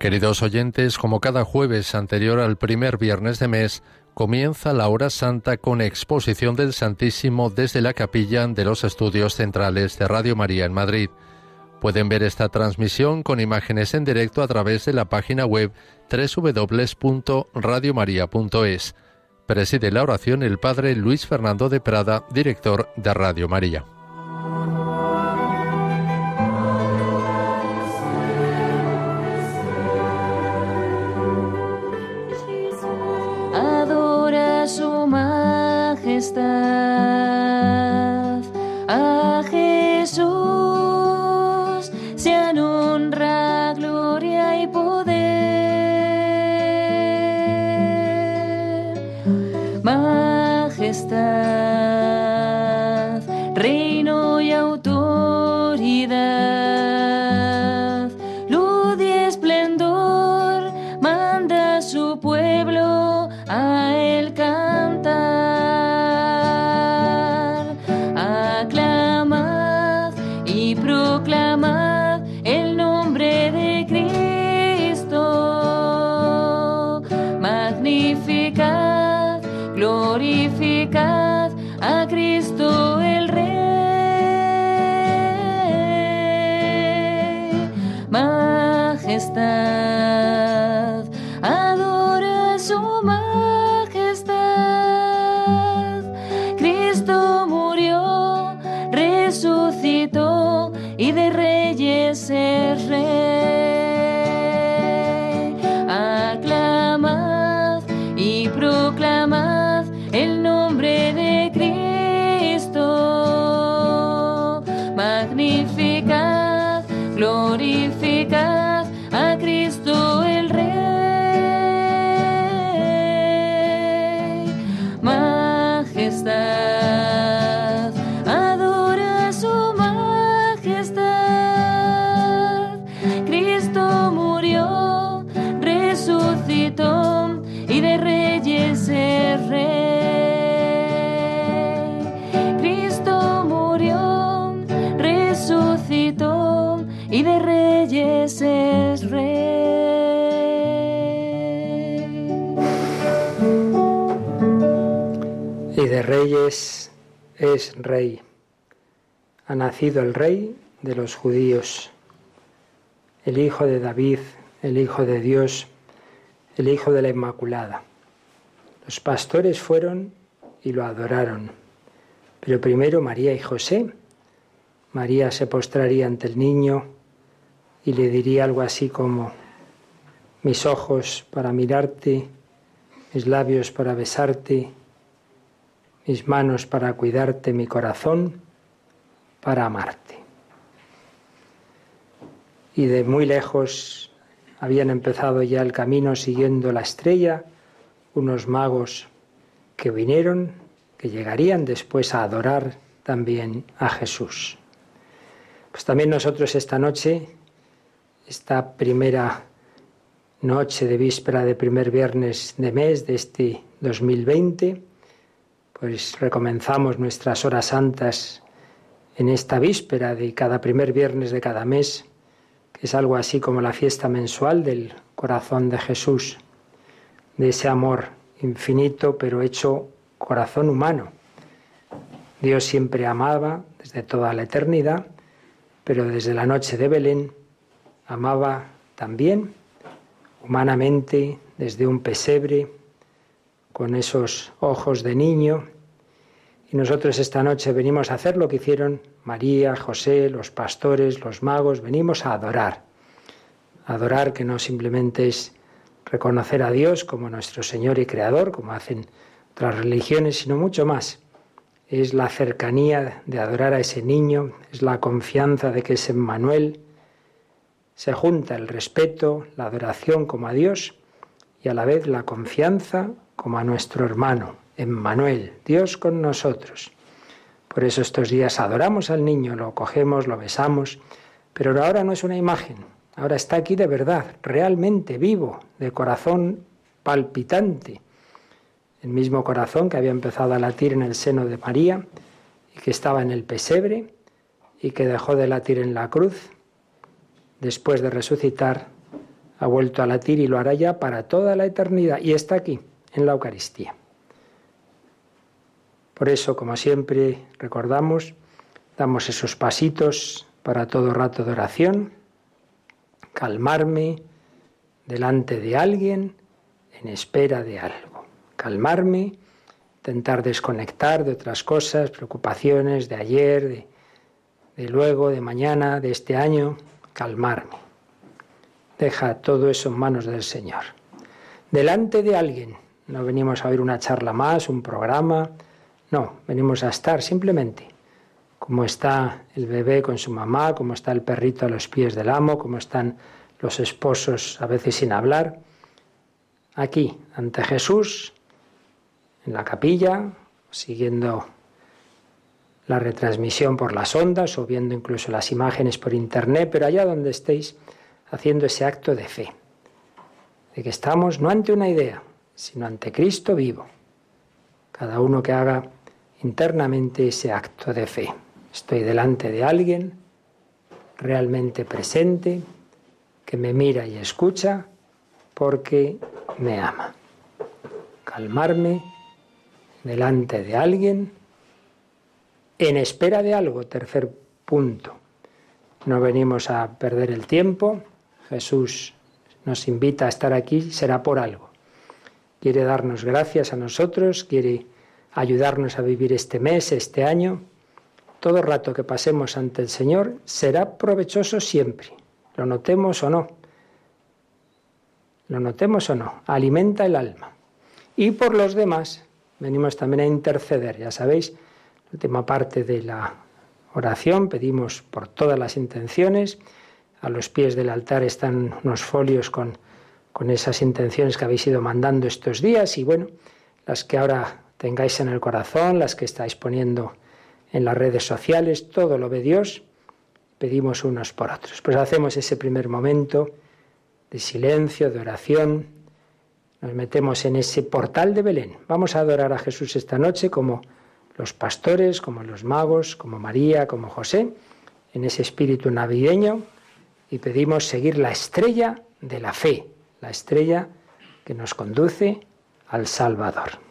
Queridos oyentes, como cada jueves anterior al primer viernes de mes, comienza la hora santa con exposición del Santísimo desde la capilla de los estudios centrales de Radio María en Madrid. Pueden ver esta transmisión con imágenes en directo a través de la página web www.radiomaria.es. Preside la oración el Padre Luis Fernando de Prada, director de Radio María. the reyes es rey. Ha nacido el rey de los judíos, el hijo de David, el hijo de Dios, el hijo de la Inmaculada. Los pastores fueron y lo adoraron, pero primero María y José. María se postraría ante el niño y le diría algo así como, mis ojos para mirarte, mis labios para besarte, mis manos para cuidarte, mi corazón para amarte. Y de muy lejos habían empezado ya el camino siguiendo la estrella unos magos que vinieron, que llegarían después a adorar también a Jesús. Pues también nosotros esta noche, esta primera noche de víspera de primer viernes de mes de este 2020, pues recomenzamos nuestras horas santas en esta víspera de cada primer viernes de cada mes, que es algo así como la fiesta mensual del corazón de Jesús, de ese amor infinito pero hecho corazón humano. Dios siempre amaba desde toda la eternidad, pero desde la noche de Belén amaba también humanamente desde un pesebre, con esos ojos de niño. Y nosotros esta noche venimos a hacer lo que hicieron María, José, los pastores, los magos, venimos a adorar. Adorar que no simplemente es reconocer a Dios como nuestro Señor y Creador, como hacen otras religiones, sino mucho más. Es la cercanía de adorar a ese niño, es la confianza de que es Emmanuel. Se junta el respeto, la adoración como a Dios y a la vez la confianza como a nuestro hermano, Emmanuel, Dios con nosotros. Por eso estos días adoramos al niño, lo cogemos, lo besamos, pero ahora no es una imagen, ahora está aquí de verdad, realmente vivo, de corazón palpitante. El mismo corazón que había empezado a latir en el seno de María y que estaba en el pesebre y que dejó de latir en la cruz después de resucitar ha vuelto a latir y lo hará ya para toda la eternidad y está aquí, en la Eucaristía. Por eso, como siempre recordamos, damos esos pasitos para todo rato de oración, calmarme delante de alguien en espera de algo, calmarme, intentar desconectar de otras cosas, preocupaciones de ayer, de, de luego, de mañana, de este año, calmarme. Deja todo eso en manos del Señor. Delante de alguien, no venimos a oír una charla más, un programa, no, venimos a estar simplemente como está el bebé con su mamá, como está el perrito a los pies del amo, como están los esposos a veces sin hablar. Aquí, ante Jesús, en la capilla, siguiendo la retransmisión por las ondas o viendo incluso las imágenes por internet, pero allá donde estéis haciendo ese acto de fe, de que estamos no ante una idea, sino ante Cristo vivo. Cada uno que haga internamente ese acto de fe. Estoy delante de alguien realmente presente, que me mira y escucha porque me ama. Calmarme delante de alguien en espera de algo. Tercer punto. No venimos a perder el tiempo. Jesús nos invita a estar aquí, será por algo. Quiere darnos gracias a nosotros, quiere ayudarnos a vivir este mes, este año todo rato que pasemos ante el Señor será provechoso siempre, lo notemos o no. Lo notemos o no, alimenta el alma. Y por los demás venimos también a interceder, ya sabéis, la última parte de la oración pedimos por todas las intenciones. A los pies del altar están unos folios con, con esas intenciones que habéis ido mandando estos días y bueno, las que ahora tengáis en el corazón, las que estáis poniendo en las redes sociales, todo lo ve Dios, pedimos unos por otros. Pues hacemos ese primer momento de silencio, de oración, nos metemos en ese portal de Belén. Vamos a adorar a Jesús esta noche como los pastores, como los magos, como María, como José, en ese espíritu navideño y pedimos seguir la estrella de la fe, la estrella que nos conduce al Salvador.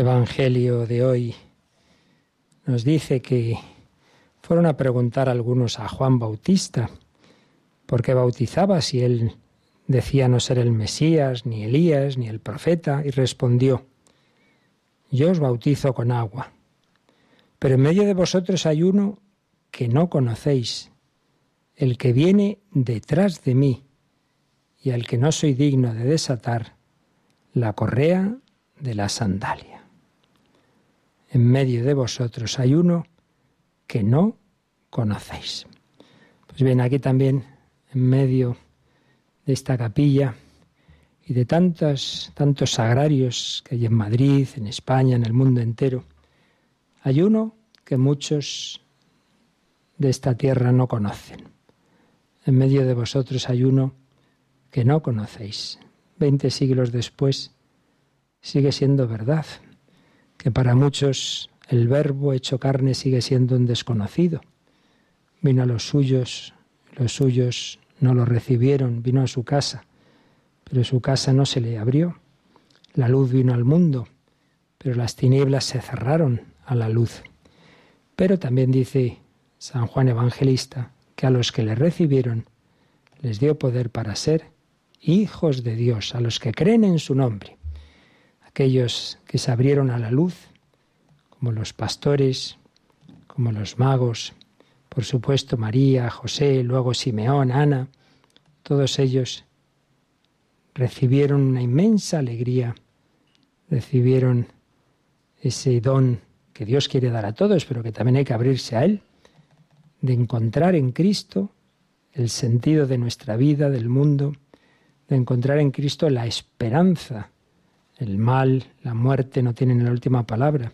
Evangelio de hoy nos dice que fueron a preguntar algunos a Juan Bautista por qué bautizaba si él decía no ser el Mesías, ni Elías, ni el profeta, y respondió, yo os bautizo con agua, pero en medio de vosotros hay uno que no conocéis, el que viene detrás de mí, y al que no soy digno de desatar la correa de la sandalia. En medio de vosotros hay uno que no conocéis. Pues bien, aquí también, en medio de esta capilla y de tantos, tantos sagrarios que hay en Madrid, en España, en el mundo entero, hay uno que muchos de esta tierra no conocen. En medio de vosotros hay uno que no conocéis. Veinte siglos después sigue siendo verdad, que para muchos el verbo hecho carne sigue siendo un desconocido. Vino a los suyos, los suyos no lo recibieron, vino a su casa, pero su casa no se le abrió. La luz vino al mundo, pero las tinieblas se cerraron a la luz. Pero también dice San Juan Evangelista que a los que le recibieron les dio poder para ser hijos de Dios, a los que creen en su nombre, aquellos que se abrieron a la luz, como los pastores, como los magos, por supuesto María, José, luego Simeón, Ana, todos ellos recibieron una inmensa alegría, recibieron ese don que Dios quiere dar a todos, pero que también hay que abrirse a Él, de encontrar en Cristo el sentido de nuestra vida, del mundo, de encontrar en Cristo la esperanza. El mal, la muerte no tienen la última palabra,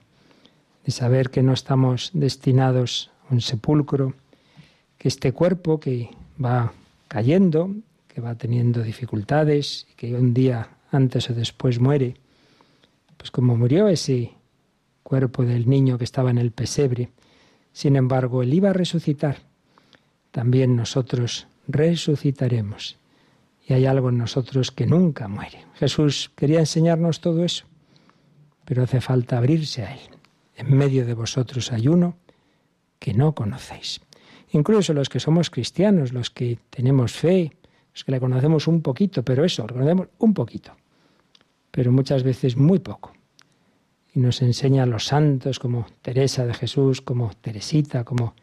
de saber que no estamos destinados un sepulcro, que este cuerpo que va cayendo, que va teniendo dificultades, y que un día antes o después muere, pues como murió ese cuerpo del niño que estaba en el pesebre, sin embargo, él iba a resucitar. También nosotros resucitaremos. Y hay algo en nosotros que nunca muere. Jesús quería enseñarnos todo eso, pero hace falta abrirse a Él. En medio de vosotros hay uno que no conocéis. Incluso los que somos cristianos, los que tenemos fe, los que le conocemos un poquito, pero eso, lo conocemos un poquito, pero muchas veces muy poco. Y nos enseña a los santos como Teresa de Jesús, como Teresita, como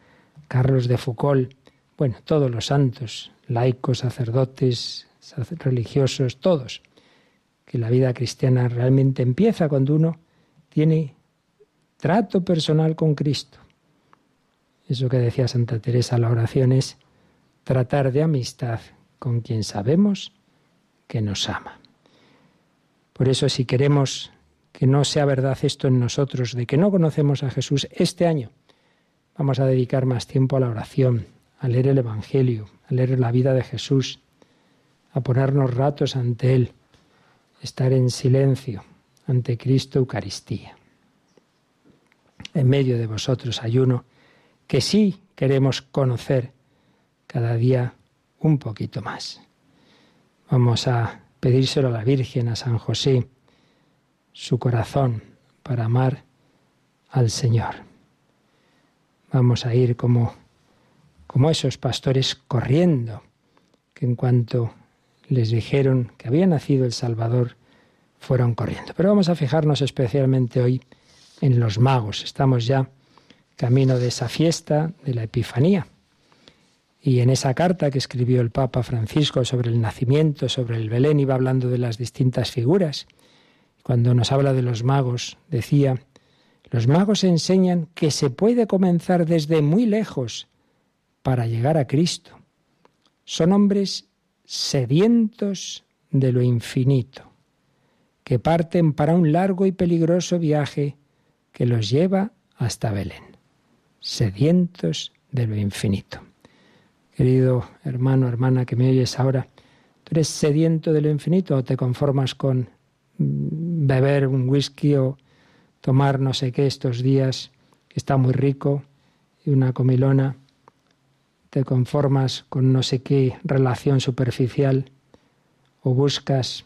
Carlos de Foucault, bueno, todos los santos, laicos, sacerdotes, religiosos, todos, que la vida cristiana realmente empieza cuando uno tiene trato personal con Cristo. Eso que decía Santa Teresa, la oración es tratar de amistad con quien sabemos que nos ama. Por eso si queremos que no sea verdad esto en nosotros, de que no conocemos a Jesús este año, vamos a dedicar más tiempo a la oración, a leer el Evangelio, a leer la vida de Jesús, a ponernos ratos ante Él, estar en silencio ante Cristo Eucaristía. En medio de vosotros hay uno que sí queremos conocer cada día un poquito más. Vamos a pedírselo a la Virgen, a San José, su corazón para amar al Señor. Vamos a ir como, como esos pastores corriendo, que en cuanto les dijeron que había nacido el Salvador, fueron corriendo. Pero vamos a fijarnos especialmente hoy en los magos. Estamos ya camino de esa fiesta de la Epifanía. Y en esa carta que escribió el Papa Francisco sobre el nacimiento, sobre el Belén, iba hablando de las distintas figuras. Cuando nos habla de los magos, decía, los magos enseñan que se puede comenzar desde muy lejos para llegar a Cristo. Son hombres sedientos de lo infinito, que parten para un largo y peligroso viaje que los lleva hasta Belén, sedientos de lo infinito. Querido hermano, hermana que me oyes ahora, ¿tú eres sediento de lo infinito o te conformas con mm, beber un whisky o tomar no sé qué estos días, que está muy rico, y una comilona? Te conformas con no sé qué relación superficial o buscas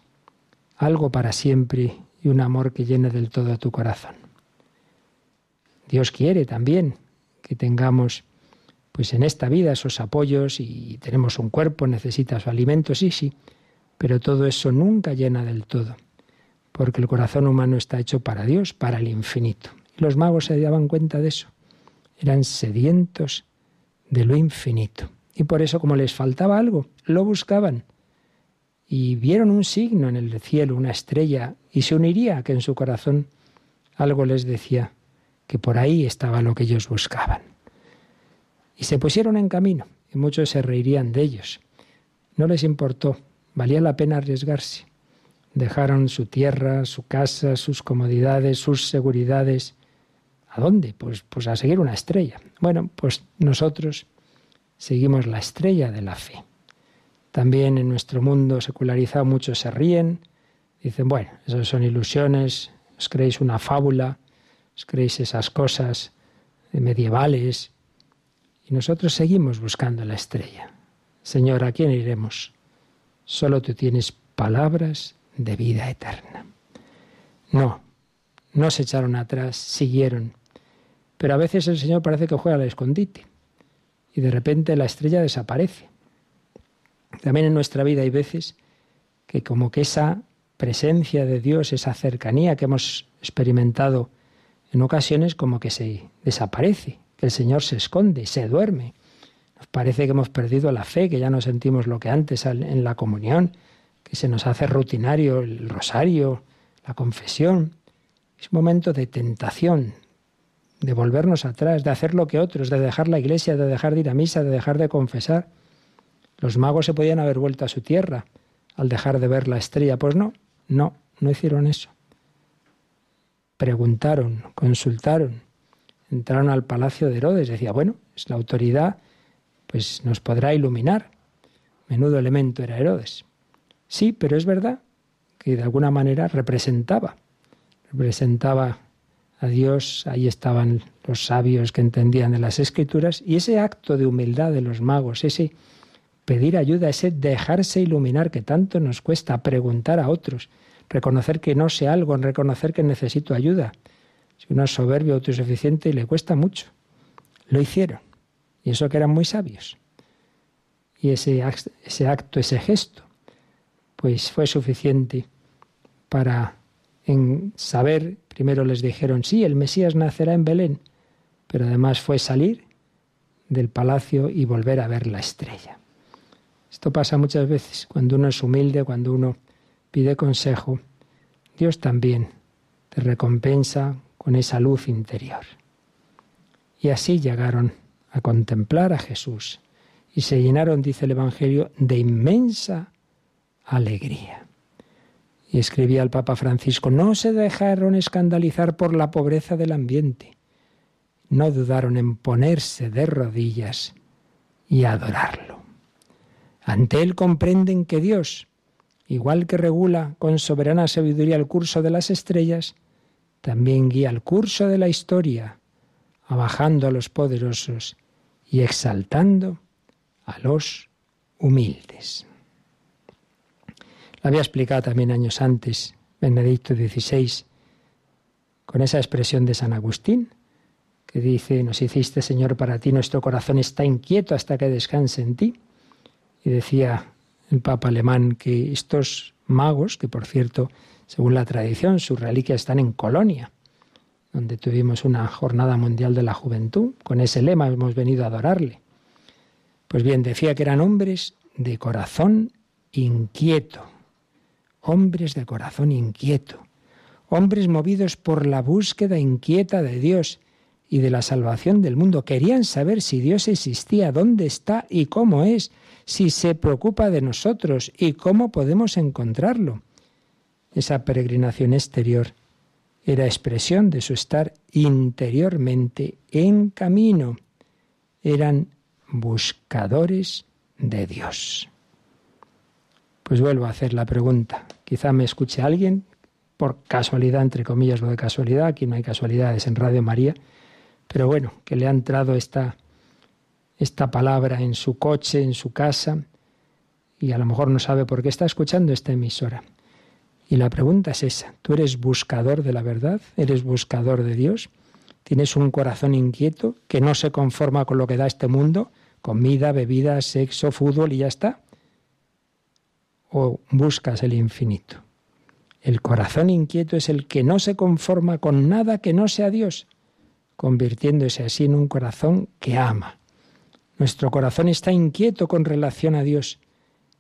algo para siempre y un amor que llene del todo tu corazón. Dios quiere también que tengamos pues en esta vida esos apoyos y tenemos un cuerpo, necesita su alimento, sí, sí, pero todo eso nunca llena del todo, porque el corazón humano está hecho para Dios, para el infinito. Los magos se daban cuenta de eso, eran sedientos de lo infinito. Y por eso, como les faltaba algo, lo buscaban. Y vieron un signo en el cielo, una estrella, y se uniría que en su corazón algo les decía que por ahí estaba lo que ellos buscaban. Y se pusieron en camino, y muchos se reirían de ellos. No les importó, valía la pena arriesgarse. Dejaron su tierra, su casa, sus comodidades, sus seguridades. ¿A dónde? Pues, pues a seguir una estrella. Bueno, pues nosotros seguimos la estrella de la fe. También en nuestro mundo secularizado muchos se ríen, dicen, bueno, esas son ilusiones, os creéis una fábula, os creéis esas cosas medievales, y nosotros seguimos buscando la estrella. Señor, ¿a quién iremos? Solo tú tienes palabras de vida eterna. No, no se echaron atrás, siguieron. Pero a veces el Señor parece que juega al escondite y de repente la estrella desaparece. También en nuestra vida hay veces que como que esa presencia de Dios, esa cercanía que hemos experimentado en ocasiones como que se desaparece, que el Señor se esconde, se duerme. Nos parece que hemos perdido la fe, que ya no sentimos lo que antes en la comunión, que se nos hace rutinario el rosario, la confesión. Es un momento de tentación, de volvernos atrás, de hacer lo que otros, de dejar la iglesia, de dejar de ir a misa, de dejar de confesar. Los magos se podían haber vuelto a su tierra al dejar de ver la estrella. Pues no, no, no hicieron eso. Preguntaron, consultaron, entraron al palacio de Herodes. Decía, bueno, es la autoridad, pues nos podrá iluminar. Menudo elemento era Herodes. Sí, pero es verdad que de alguna manera representaba, representaba a Dios, ahí estaban los sabios que entendían de las escrituras, y ese acto de humildad de los magos, ese pedir ayuda, ese dejarse iluminar que tanto nos cuesta preguntar a otros, reconocer que no sé algo, reconocer que necesito ayuda, si uno es soberbio, autosuficiente, le cuesta mucho. Lo hicieron. Y eso que eran muy sabios. Y ese, ese acto, ese gesto, pues fue suficiente para en saber, primero les dijeron, sí, el Mesías nacerá en Belén, pero además fue salir del palacio y volver a ver la estrella. Esto pasa muchas veces cuando uno es humilde, cuando uno pide consejo. Dios también te recompensa con esa luz interior. Y así llegaron a contemplar a Jesús y se llenaron, dice el Evangelio, de inmensa alegría. Y escribía el Papa Francisco, no se dejaron escandalizar por la pobreza del ambiente, no dudaron en ponerse de rodillas y adorarlo. Ante él comprenden que Dios, igual que regula con soberana sabiduría el curso de las estrellas, también guía el curso de la historia, abajando a los poderosos y exaltando a los humildes. Lo había explicado también años antes Benedicto XVI con esa expresión de San Agustín, que dice, nos hiciste Señor para ti, nuestro corazón está inquieto hasta que descanse en ti. Y decía el Papa alemán que estos magos, que por cierto según la tradición, sus reliquias están en Colonia, donde tuvimos una jornada mundial de la juventud. Con ese lema hemos venido a adorarle. Pues bien, decía que eran hombres de corazón inquieto, hombres de corazón inquieto, hombres movidos por la búsqueda inquieta de Dios y de la salvación del mundo. Querían saber si Dios existía, dónde está y cómo es, si se preocupa de nosotros y cómo podemos encontrarlo. Esa peregrinación exterior era expresión de su estar interiormente en camino. Eran buscadores de Dios. Pues vuelvo a hacer la pregunta. Quizá me escuche alguien, por casualidad, entre comillas lo de casualidad, aquí no hay casualidades en Radio María, pero bueno, que le ha entrado esta, esta palabra en su coche, en su casa, y a lo mejor no sabe por qué está escuchando esta emisora Y la pregunta es esa, ¿tú eres buscador de la verdad? ¿Eres buscador de Dios? ¿Tienes un corazón inquieto que no se conforma con lo que da este mundo? Comida, bebida, sexo, fútbol y ya está. ¿O buscas el infinito? El corazón inquieto es el que no se conforma con nada que no sea Dios, convirtiéndose así en un corazón que ama. Nuestro corazón está inquieto con relación a Dios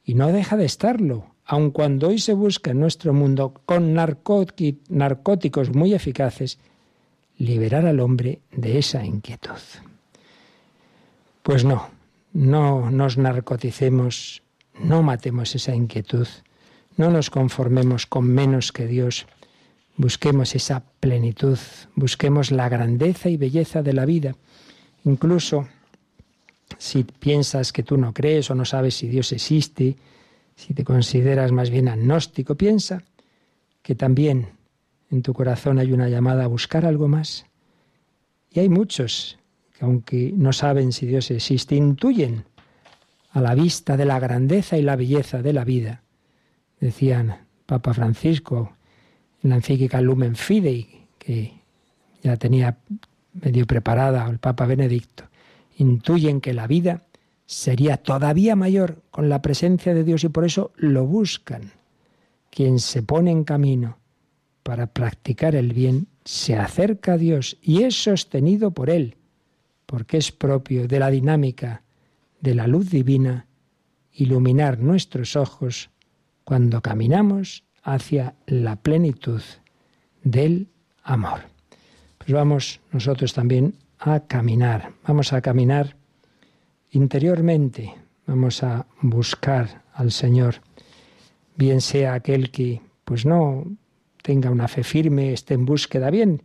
y no deja de estarlo, aun cuando hoy se busca en nuestro mundo con narcóticos muy eficaces, liberar al hombre de esa inquietud. Pues no, no nos narcoticemos, no matemos esa inquietud, no nos conformemos con menos que Dios, busquemos esa plenitud, busquemos la grandeza y belleza de la vida. Incluso si piensas que tú no crees o no sabes si Dios existe, si te consideras más bien agnóstico, piensa que también en tu corazón hay una llamada a buscar algo más. Y hay muchos que aunque no saben si Dios existe, intuyen a la vista de la grandeza y la belleza de la vida. Decían Papa Francisco en la encíclica Lumen Fidei, que ya tenía medio preparada el Papa Benedicto, intuyen que la vida sería todavía mayor con la presencia de Dios y por eso lo buscan. Quien se pone en camino para practicar el bien se acerca a Dios y es sostenido por Él, porque es propio de la dinámica de la luz divina iluminar nuestros ojos cuando caminamos hacia la plenitud del amor. Pues vamos nosotros también a caminar, vamos a caminar interiormente. Vamos a buscar al Señor, bien sea aquel que pues no tenga una fe firme, esté en búsqueda bien,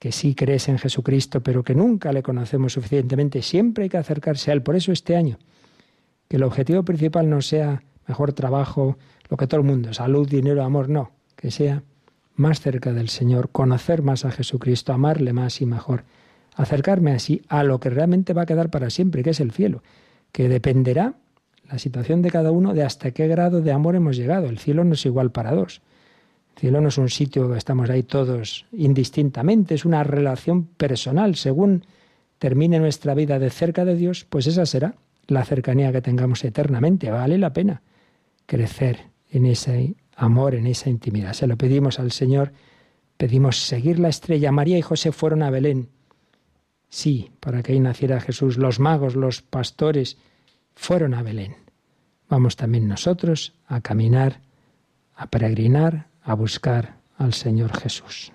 que sí crees en Jesucristo, pero que nunca le conocemos suficientemente, siempre hay que acercarse a Él. Por eso este año, que el objetivo principal no sea mejor trabajo, lo que todo el mundo, salud, dinero, amor, no, que sea más cerca del Señor, conocer más a Jesucristo, amarle más y mejor acercarme así a lo que realmente va a quedar para siempre, que es el cielo, que dependerá la situación de cada uno de hasta qué grado de amor hemos llegado. El cielo no es igual para dos. El cielo no es un sitio que estamos ahí todos indistintamente, es una relación personal. Según termine nuestra vida de cerca de Dios, pues esa será la cercanía que tengamos eternamente. Vale la pena crecer en ese amor, en esa intimidad. Se lo pedimos al Señor, pedimos seguir la estrella. María y José fueron a Belén Sí, para que ahí naciera Jesús. Los magos, los pastores, fueron a Belén. Vamos también nosotros a caminar, a peregrinar, a buscar al Señor Jesús.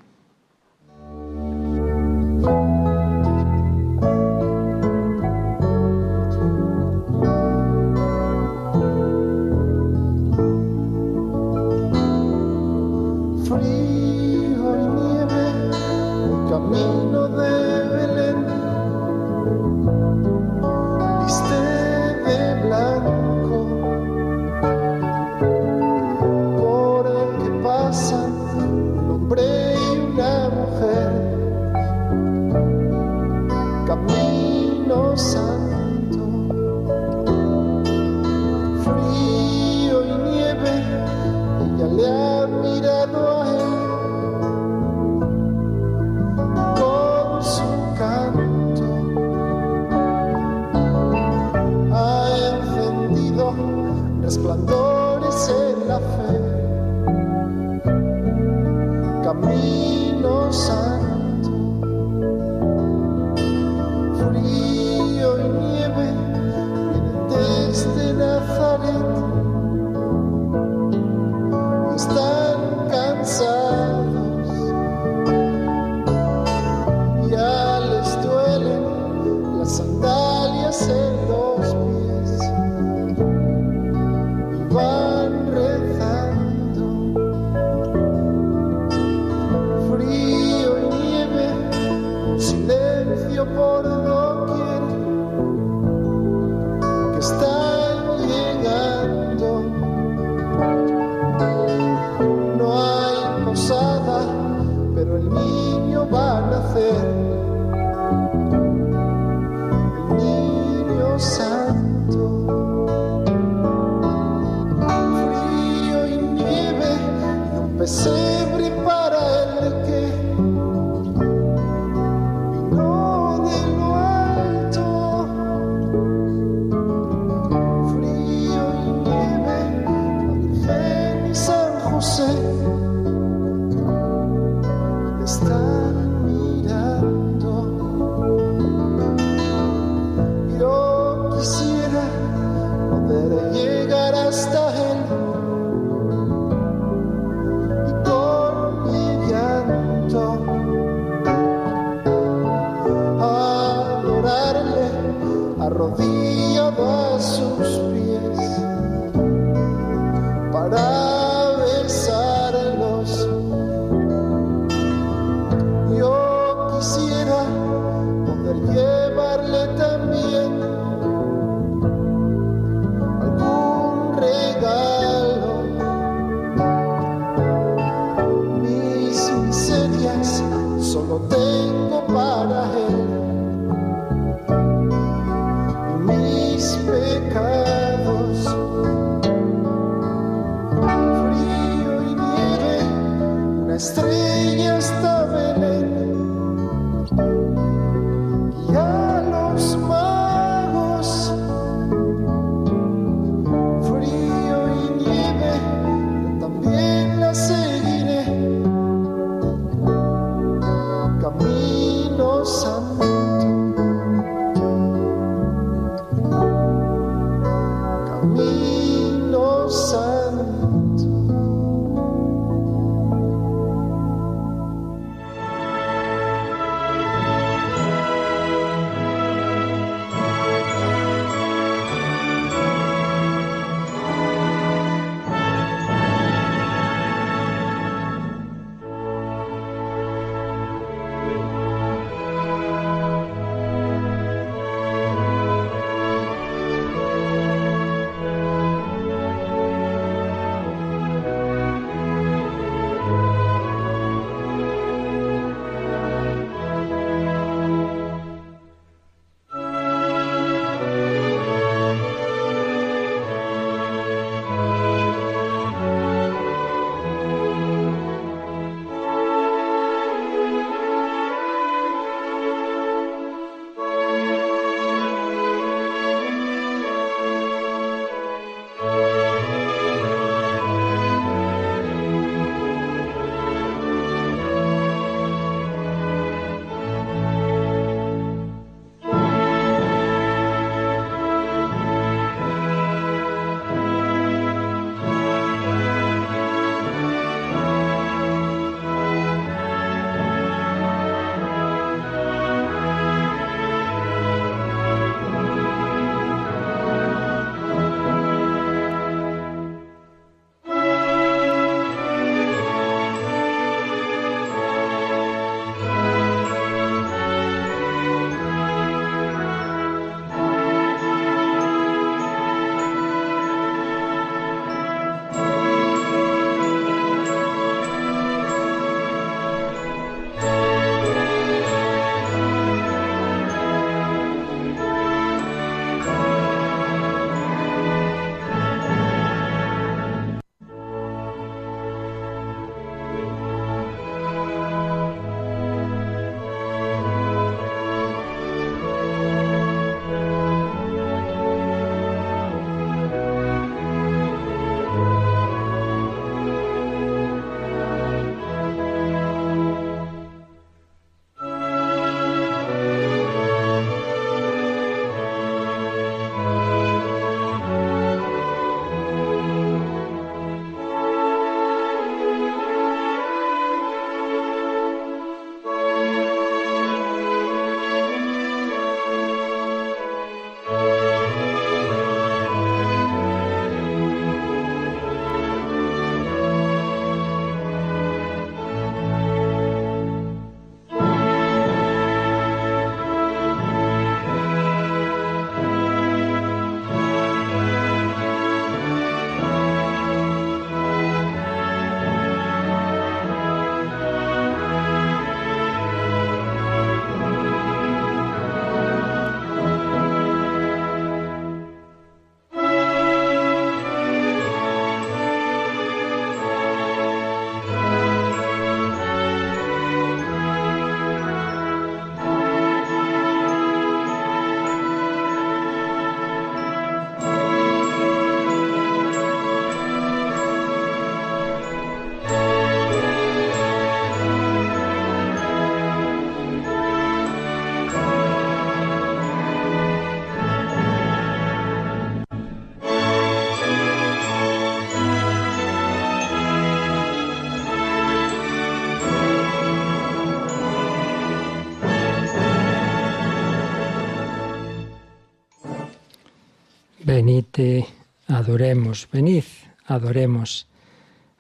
Venid, adoremos, venid, adoremos,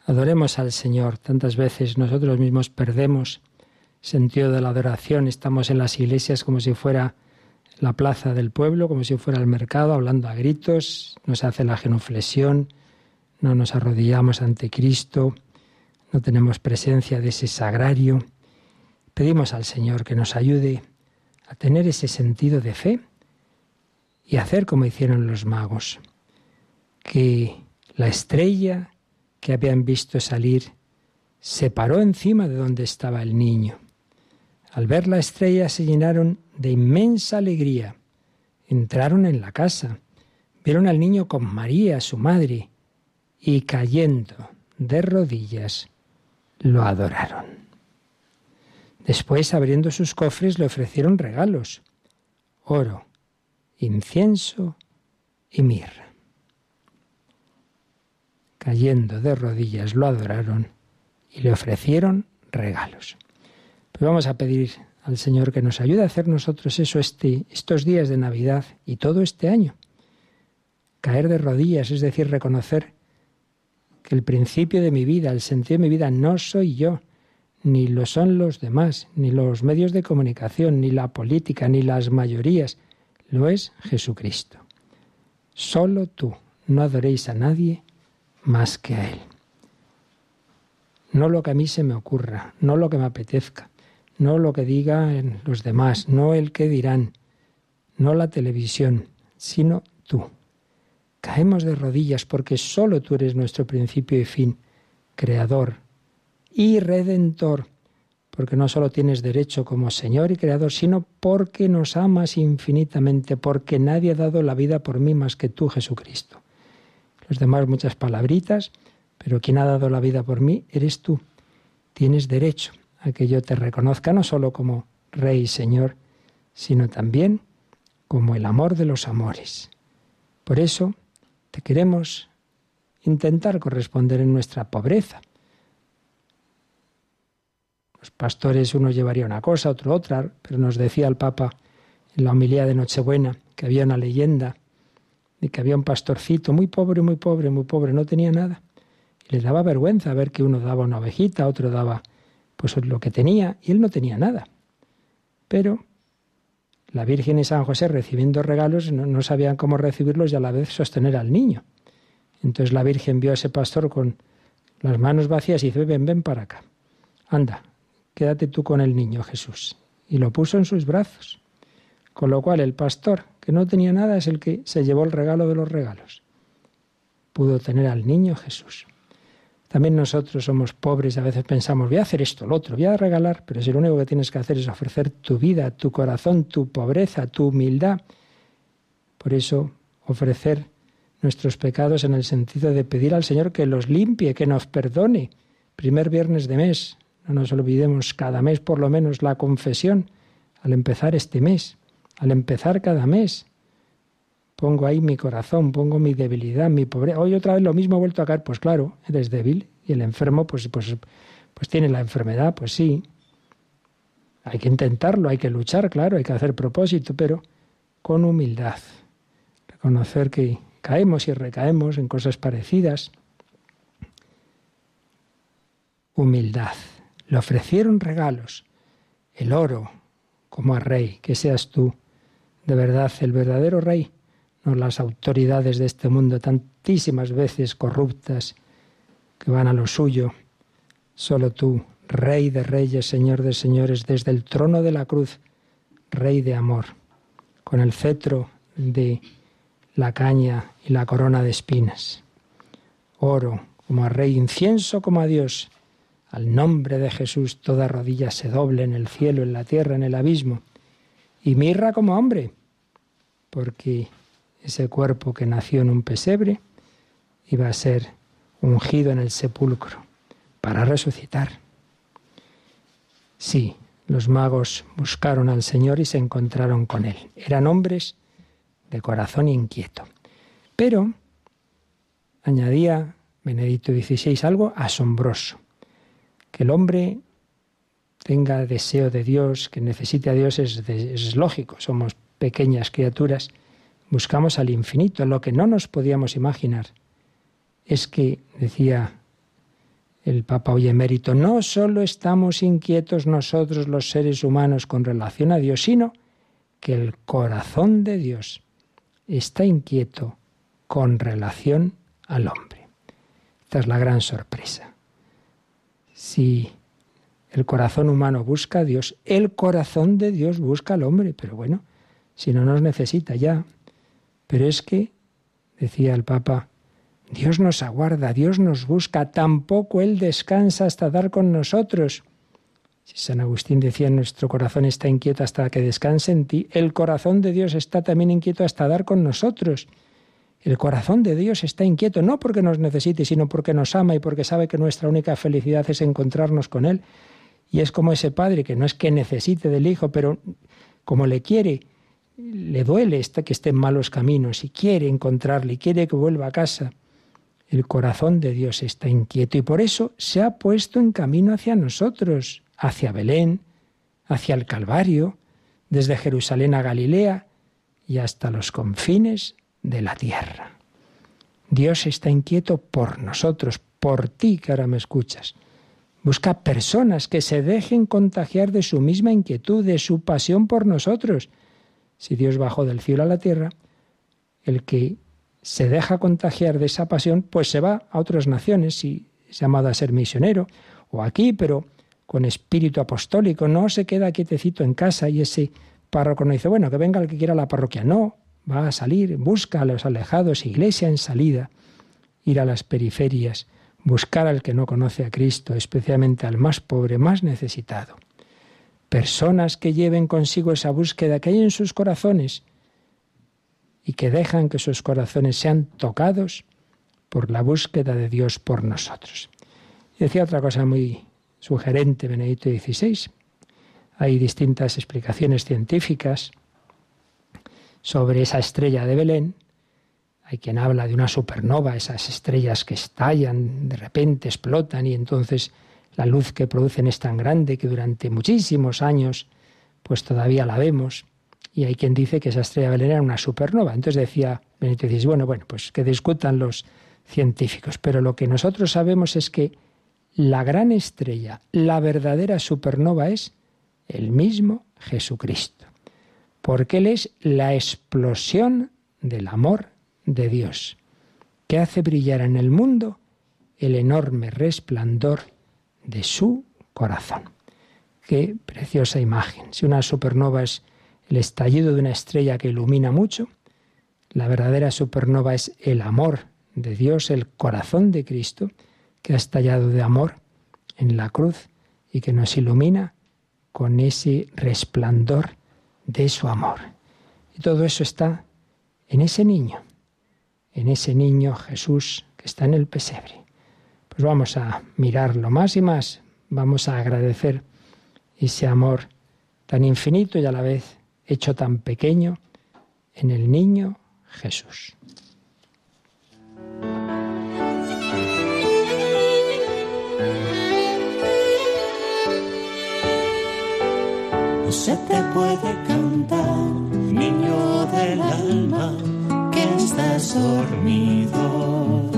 adoremos al Señor. Tantas veces nosotros mismos perdemos sentido de la adoración, estamos en las iglesias como si fuera la plaza del pueblo, como si fuera el mercado, hablando a gritos, nos hace la genuflexión, no nos arrodillamos ante Cristo, no tenemos presencia de ese sagrario. Pedimos al Señor que nos ayude a tener ese sentido de fe y hacer como hicieron los magos, que la estrella que habían visto salir se paró encima de donde estaba el niño. Al ver la estrella se llenaron de inmensa alegría. Entraron en la casa, vieron al niño con María, su madre, y cayendo de rodillas, lo adoraron. Después, abriendo sus cofres, le ofrecieron regalos, oro, incienso y mirra. Cayendo de rodillas, lo adoraron y le ofrecieron regalos. Pero vamos a pedir al Señor que nos ayude a hacer nosotros eso este, estos días de Navidad y todo este año. Caer de rodillas, es decir, reconocer que el principio de mi vida, el sentido de mi vida no soy yo, ni lo son los demás, ni los medios de comunicación, ni la política, ni las mayorías, lo es Jesucristo. Solo tú, no adoréis a nadie más que a Él. No lo que a mí se me ocurra, no lo que me apetezca, no lo que digan los demás, no el que dirán, no la televisión, sino tú. Caemos de rodillas porque solo tú eres nuestro principio y fin, creador y redentor, porque no solo tienes derecho como Señor y Creador, sino porque nos amas infinitamente, porque nadie ha dado la vida por mí más que tú, Jesucristo. Los demás muchas palabritas, pero quien ha dado la vida por mí eres tú. Tienes derecho a que yo te reconozca no solo como Rey y Señor, sino también como el amor de los amores. Por eso te queremos intentar corresponder en nuestra pobreza. Los pastores uno llevaría una cosa, otro otra, pero nos decía el Papa en la homilía de Nochebuena que había una leyenda de que había un pastorcito muy pobre, muy pobre, muy pobre, no tenía nada. Y le daba vergüenza ver que uno daba una ovejita, otro daba pues lo que tenía, y él no tenía nada. Pero la Virgen y San José recibiendo regalos no, sabían cómo recibirlos y a la vez sostener al niño. Entonces la Virgen vio a ese pastor con las manos vacías y dice, ven, ven para acá. Anda, quédate tú con el niño Jesús. Y lo puso en sus brazos. Con lo cual el pastor, que no tenía nada, es el que se llevó el regalo de los regalos. Pudo tener al niño Jesús. También nosotros somos pobres, a veces pensamos, voy a hacer esto, lo otro, voy a regalar, pero si lo único que tienes que hacer es ofrecer tu vida, tu corazón, tu pobreza, tu humildad. Por eso, ofrecer nuestros pecados en el sentido de pedir al Señor que los limpie, que nos perdone. Primer viernes de mes, no nos olvidemos cada mes por lo menos la confesión, al empezar este mes, al empezar cada mes pongo ahí mi corazón, pongo mi debilidad, mi pobreza. Hoy otra vez lo mismo he vuelto a caer, pues claro, eres débil y el enfermo pues, pues, pues tiene la enfermedad, pues sí. Hay que intentarlo, hay que luchar, claro, hay que hacer propósito, pero con humildad. Reconocer que caemos y recaemos en cosas parecidas. Humildad. Le ofrecieron regalos, el oro, como a rey, que seas tú, de verdad, el verdadero rey no las autoridades de este mundo tantísimas veces corruptas que van a lo suyo. Solo tú, Rey de reyes, Señor de señores, desde el trono de la cruz, Rey de amor, con el cetro de la caña y la corona de espinas. Oro como a Rey, incienso como a Dios. Al nombre de Jesús toda rodilla se doble en el cielo, en la tierra, en el abismo. Y mirra como hombre, porque ese cuerpo que nació en un pesebre iba a ser ungido en el sepulcro para resucitar. Sí, los magos buscaron al Señor y se encontraron con Él. Eran hombres de corazón inquieto. Pero, añadía Benedicto XVI, algo asombroso, que el hombre tenga deseo de Dios, que necesite a Dios, es, lógico, somos pequeñas criaturas, buscamos al infinito, lo que no nos podíamos imaginar. Es que, decía el Papa hoy emérito, no solo estamos inquietos nosotros los seres humanos con relación a Dios, sino que el corazón de Dios está inquieto con relación al hombre. Esta es la gran sorpresa. Si el corazón humano busca a Dios, el corazón de Dios busca al hombre, pero bueno, si no nos necesita ya. Pero es que, decía el Papa, Dios nos aguarda, Dios nos busca, tampoco Él descansa hasta dar con nosotros. Si San Agustín decía, nuestro corazón está inquieto hasta que descanse en ti, el corazón de Dios está también inquieto hasta dar con nosotros. El corazón de Dios está inquieto no porque nos necesite, sino porque nos ama y porque sabe que nuestra única felicidad es encontrarnos con Él. Y es como ese padre que no es que necesite del hijo, pero como le quiere, le duele que esté en malos caminos y quiere encontrarle y quiere que vuelva a casa. El corazón de Dios está inquieto y por eso se ha puesto en camino hacia nosotros, hacia Belén, hacia el Calvario, desde Jerusalén a Galilea y hasta los confines de la tierra. Dios está inquieto por nosotros, por ti que ahora me escuchas. Busca personas que se dejen contagiar de su misma inquietud, de su pasión por nosotros. Si Dios bajó del cielo a la tierra, el que se deja contagiar de esa pasión, pues se va a otras naciones, si es llamado a ser misionero, o aquí, pero con espíritu apostólico, no se queda quietecito en casa y ese párroco no dice, bueno, que venga el que quiera a la parroquia, no, va a salir, busca a los alejados, iglesia en salida, ir a las periferias, buscar al que no conoce a Cristo, especialmente al más pobre, más necesitado. Personas que lleven consigo esa búsqueda que hay en sus corazones y que dejan que sus corazones sean tocados por la búsqueda de Dios por nosotros. Y decía otra cosa muy sugerente Benedicto XVI. Hay distintas explicaciones científicas sobre esa estrella de Belén. Hay quien habla de una supernova, esas estrellas que estallan, de repente explotan y entonces la luz que producen es tan grande que durante muchísimos años pues todavía la vemos. Y hay quien dice que esa estrella de Belén era una supernova. Entonces decía Benito bueno, bueno, pues que discutan los científicos. Pero lo que nosotros sabemos es que la gran estrella, la verdadera supernova es el mismo Jesucristo porque Él es la explosión del amor de Dios, que hace brillar en el mundo el enorme resplandor de su corazón. Qué preciosa imagen. Si una supernova es el estallido de una estrella que ilumina mucho, la verdadera supernova es el amor de Dios, el corazón de Cristo, que ha estallado de amor en la cruz y que nos ilumina con ese resplandor de su amor. Y todo eso está en ese niño, en ese niño Jesús que está en el pesebre. Pues vamos a mirarlo más y más, vamos a agradecer ese amor tan infinito y a la vez hecho tan pequeño en el niño Jesús. Se te puede cantar, niño del alma, que estás dormido.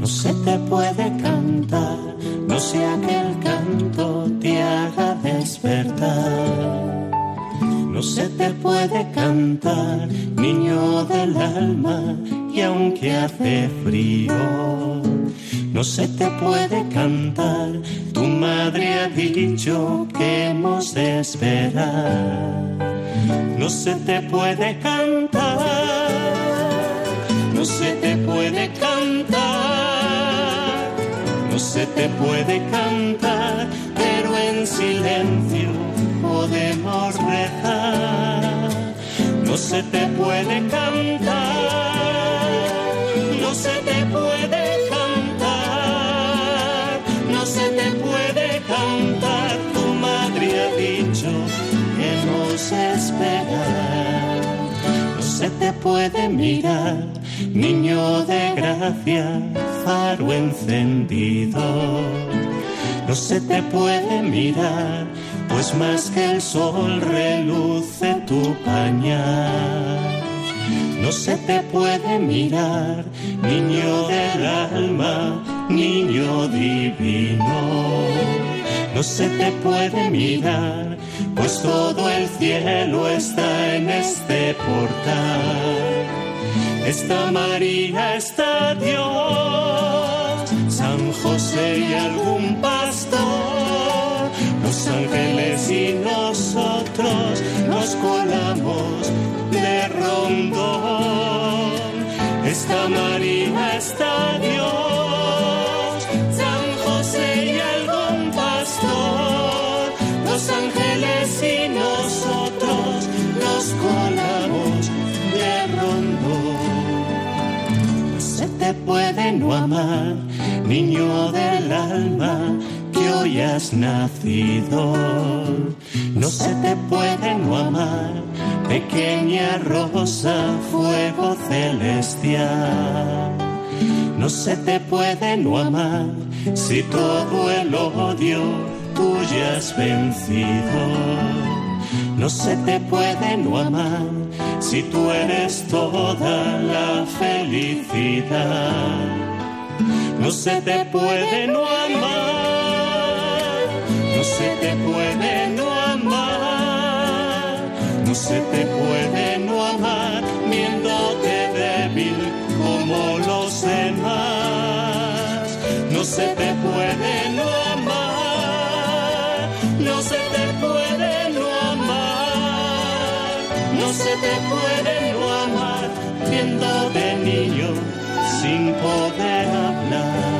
No se te puede cantar, no sea que el canto te haga despertar. No se te puede cantar, niño del alma, y aunque hace frío, no se te puede cantar tu madre ha dicho que hemos de esperar. No se te puede cantar, no se te puede cantar, no se te puede cantar, pero en silencio podemos rezar. No se te puede cantar, no se te puede No se te puede mirar, niño de gracia, faro encendido. No se te puede mirar, pues más que el sol reluce tu pañal. no se te puede mirar, niño del alma, niño divino. No se te puede mirar, pues todo el cielo está en este portal. Está María, está Dios, San José y algún pastor, los ángeles y nosotros nos colamos de rondón. Está María, está Dios, San José y algún pastor, los ángeles y nosotros nos colamos de rondón. Se te puede no amar, niño del alma has nacido. No se te puede no amar, pequeña rosa, fuego celestial. No se te puede no amar si todo el odio tú ya has vencido. No se te puede no amar si tú eres toda la felicidad. No se te puede no amar, se te puede no amar, no se te puede no amar viéndote débil como los demás. No se te puede no amar, no se te puede no amar, no se te puede no amar viendo de niño sin poder hablar.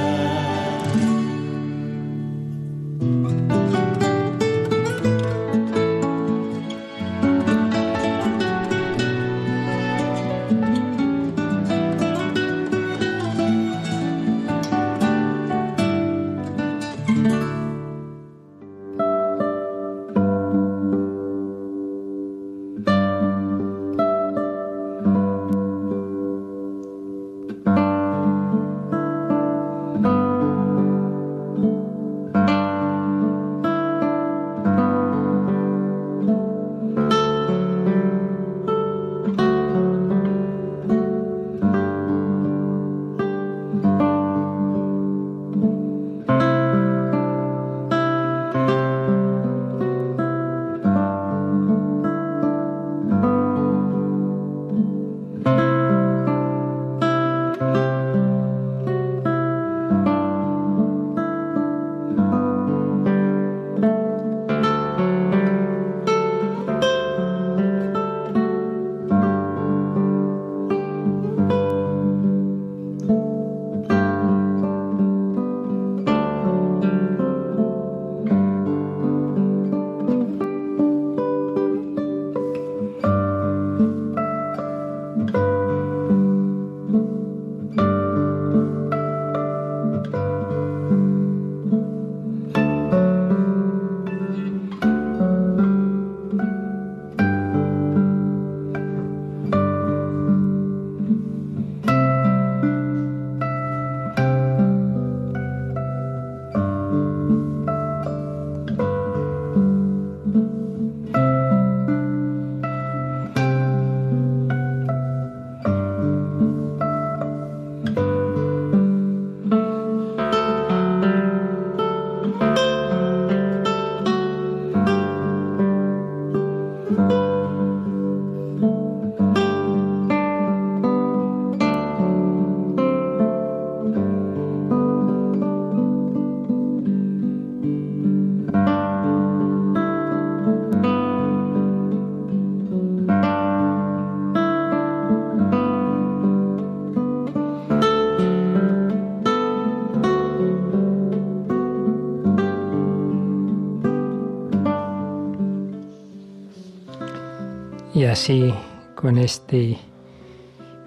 Así, con este,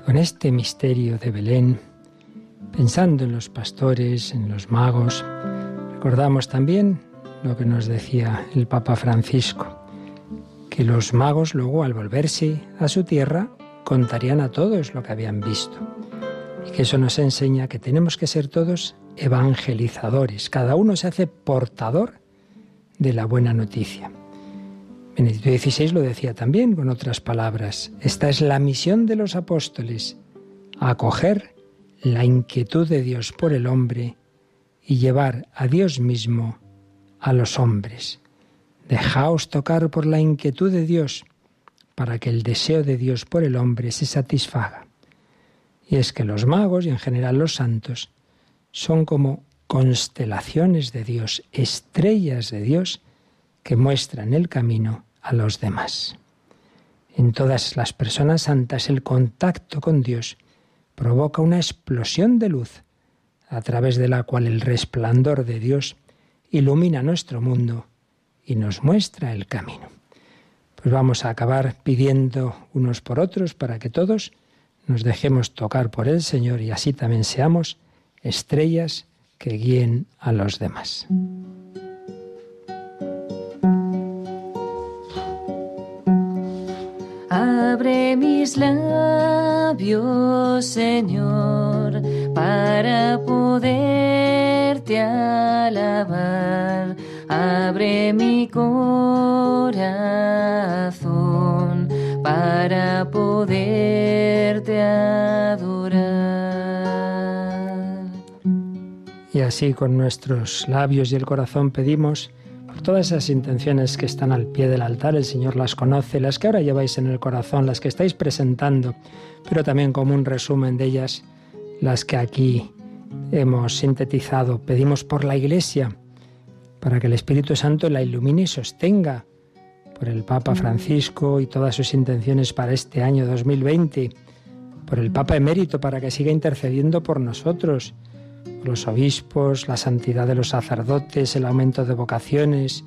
con este misterio de Belén, pensando en los pastores, en los magos, recordamos también lo que nos decía el Papa Francisco, que los magos luego al volverse a su tierra contarían a todos lo que habían visto. Y que eso nos enseña que tenemos que ser todos evangelizadores. Cada uno se hace portador de la buena noticia. Benedicto XVI lo decía también con otras palabras. Esta es la misión de los apóstoles, acoger la inquietud de Dios por el hombre y llevar a Dios mismo a los hombres. Dejaos tocar por la inquietud de Dios para que el deseo de Dios por el hombre se satisfaga. Y es que los magos y en general los santos son como constelaciones de Dios, estrellas de Dios que muestran el camino a los demás. En todas las personas santas el contacto con Dios provoca una explosión de luz a través de la cual el resplandor de Dios ilumina nuestro mundo y nos muestra el camino. Pues vamos a acabar pidiendo unos por otros para que todos nos dejemos tocar por el Señor y así también seamos estrellas que guíen a los demás. Abre mis labios, Señor, para poderte alabar. Abre mi corazón para poderte adorar. Y así con nuestros labios y el corazón pedimos todas esas intenciones que están al pie del altar, el Señor las conoce, las que ahora lleváis en el corazón, las que estáis presentando, pero también como un resumen de ellas, las que aquí hemos sintetizado. Pedimos por la Iglesia, para que el Espíritu Santo la ilumine y sostenga, por el Papa Francisco y todas sus intenciones para este año 2020, por el Papa emérito para que siga intercediendo por nosotros, los obispos, la santidad de los sacerdotes, el aumento de vocaciones,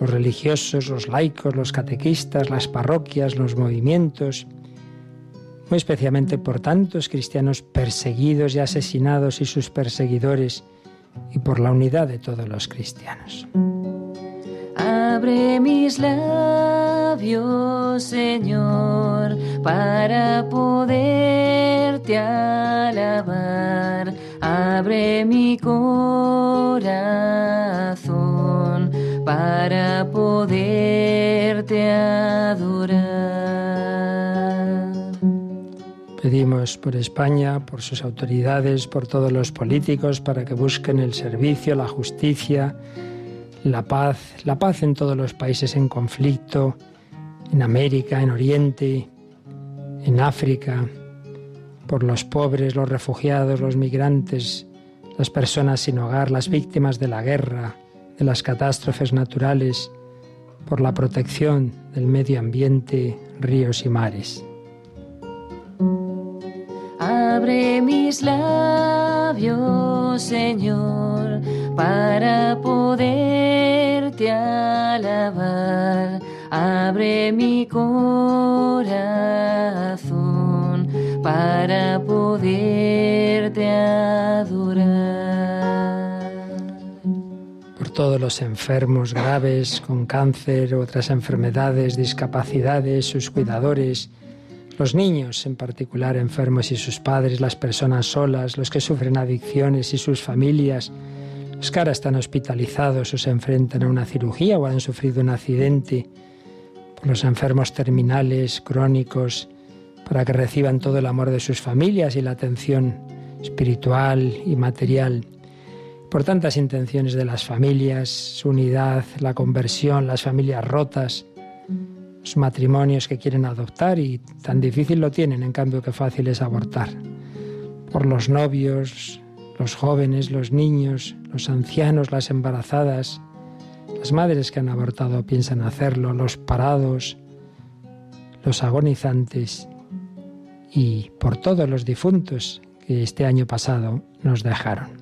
los religiosos, los laicos, los catequistas, las parroquias, los movimientos, muy especialmente por tantos cristianos perseguidos y asesinados y sus perseguidores, y por la unidad de todos los cristianos. Abre mis labios, Señor, para poderte alabar. Abre mi corazón para poderte adorar. Pedimos por España, por sus autoridades, por todos los políticos, para que busquen el servicio, la justicia, la paz, la paz en todos los países en conflicto, en América, en Oriente, en África, por los pobres, los refugiados, los migrantes, las personas sin hogar, las víctimas de la guerra, de las catástrofes naturales, por la protección del medio ambiente, ríos y mares. Abre mis labios, Señor, para poderte alabar. Abre mi corazón todos los enfermos graves con cáncer, otras enfermedades, discapacidades, sus cuidadores, los niños en particular enfermos y sus padres, las personas solas, los que sufren adicciones y sus familias, los que están hospitalizados o se enfrentan a una cirugía o han sufrido un accidente, los enfermos terminales, crónicos, para que reciban todo el amor de sus familias y la atención espiritual y material, por tantas intenciones de las familias, su unidad, la conversión, las familias rotas, los matrimonios que quieren adoptar y tan difícil lo tienen, en cambio que fácil es abortar. Por los novios, los jóvenes, los niños, los ancianos, las embarazadas, las madres que han abortado o piensan hacerlo, los parados, los agonizantes y por todos los difuntos que este año pasado nos dejaron.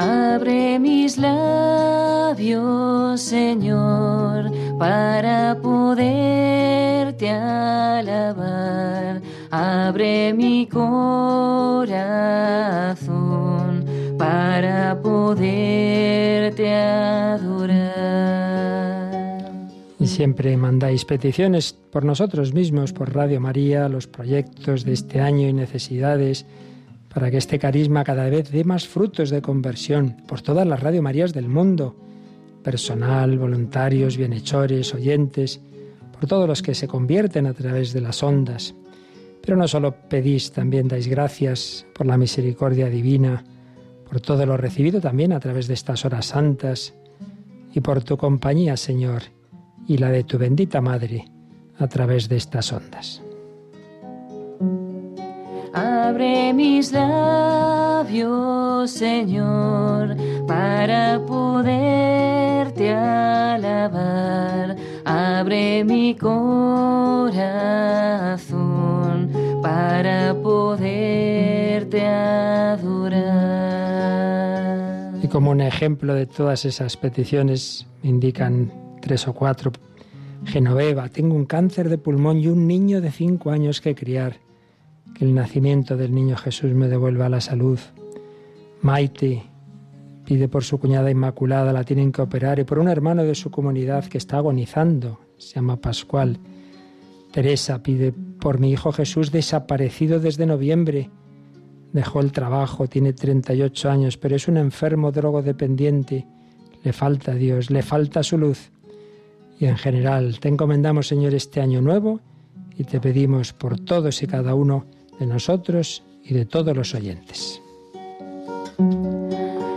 Abre mis labios, Señor, para poderte alabar. Abre mi corazón para poderte adorar. Y siempre mandáis peticiones por nosotros mismos, por Radio María, los proyectos de este año y necesidades para que este carisma cada vez dé más frutos de conversión por todas las Radio Marías del mundo, personal, voluntarios, bienhechores, oyentes, por todos los que se convierten a través de las ondas. Pero no solo pedís, también dais gracias por la misericordia divina, por todo lo recibido también a través de estas horas santas y por tu compañía, Señor, y la de tu bendita Madre a través de estas ondas. Abre mis labios, Señor, para poderte alabar. Abre mi corazón para poderte adorar. Y como un ejemplo de todas esas peticiones, indican tres o cuatro. Genoveva, tengo un cáncer de pulmón y un niño de cinco años que criar el nacimiento del niño Jesús me devuelva la salud. Maite pide por su cuñada Inmaculada, la tienen que operar, y por un hermano de su comunidad que está agonizando, se llama Pascual. Teresa pide por mi hijo Jesús desaparecido desde noviembre. Dejó el trabajo, tiene 38 años, pero es un enfermo drogodependiente. Le falta Dios, le falta su luz. Y en general, te encomendamos, Señor, este año nuevo y te pedimos por todos y cada uno de nosotros y de todos los oyentes.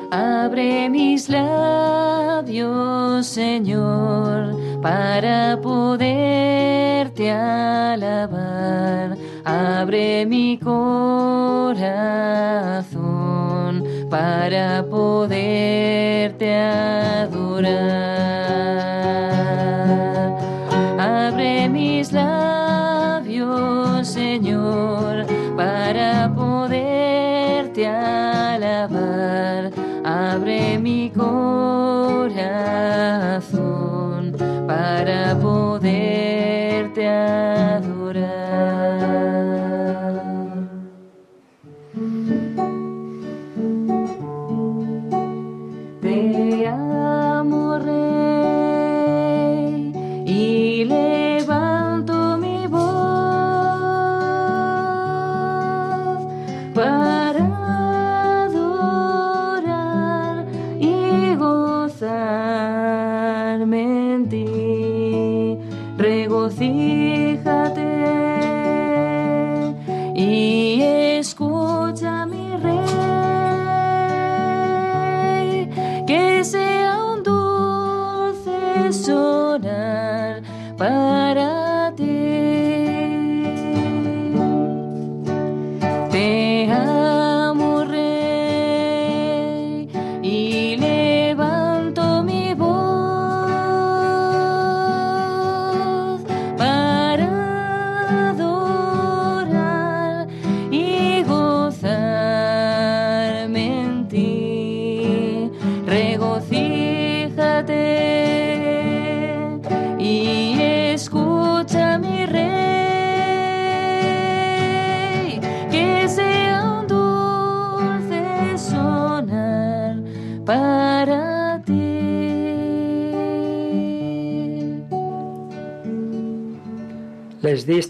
Abre mis labios, Señor, para poderte alabar. Abre mi corazón para poderte adorar.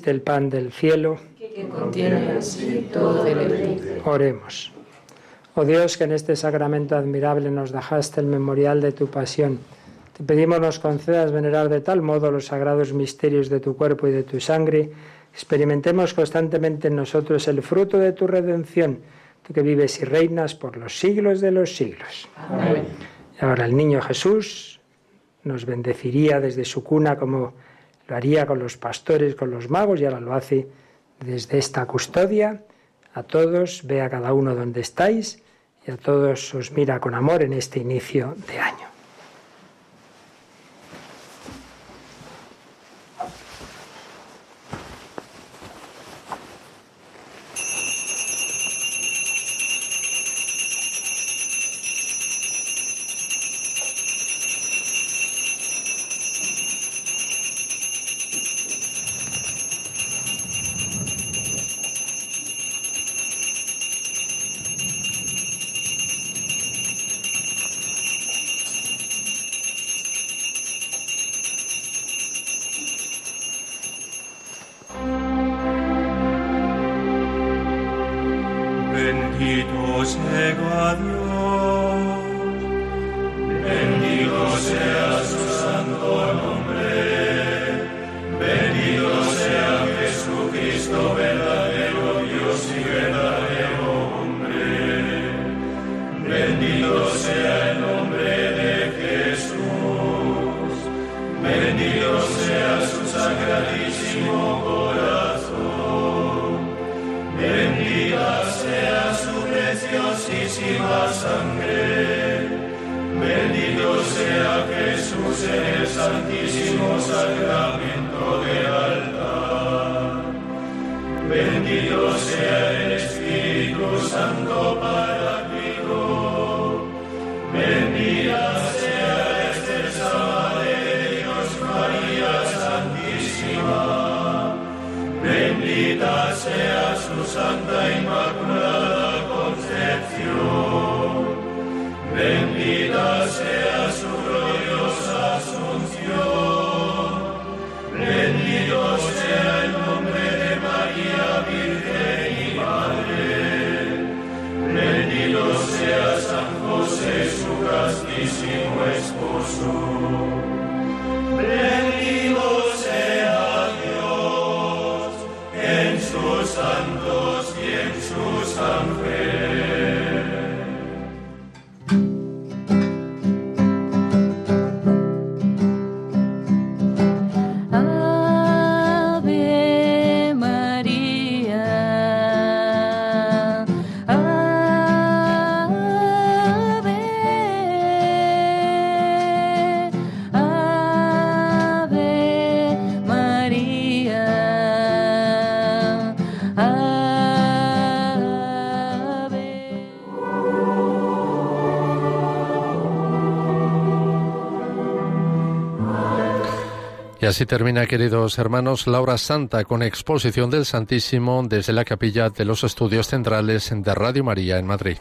Les diste el pan del cielo, Que contiene todo deleite. oremos. Oh Dios, que en este sacramento admirable nos dejaste el memorial de tu pasión. Te pedimos nos concedas venerar de tal modo los sagrados misterios de tu cuerpo y de tu sangre, experimentemos constantemente en nosotros el fruto de tu redención, tú que vives y reinas por los siglos de los siglos. Amén. Y ahora el niño Jesús nos bendeciría desde su cuna como lo haría con los pastores, con los magos, y ahora lo hace desde esta custodia. A todos, ve a cada uno donde estáis y a todos os mira con amor en este inicio de año. Europa. Y así termina, queridos hermanos, la hora santa con exposición del Santísimo desde la capilla de los estudios centrales de Radio María en Madrid.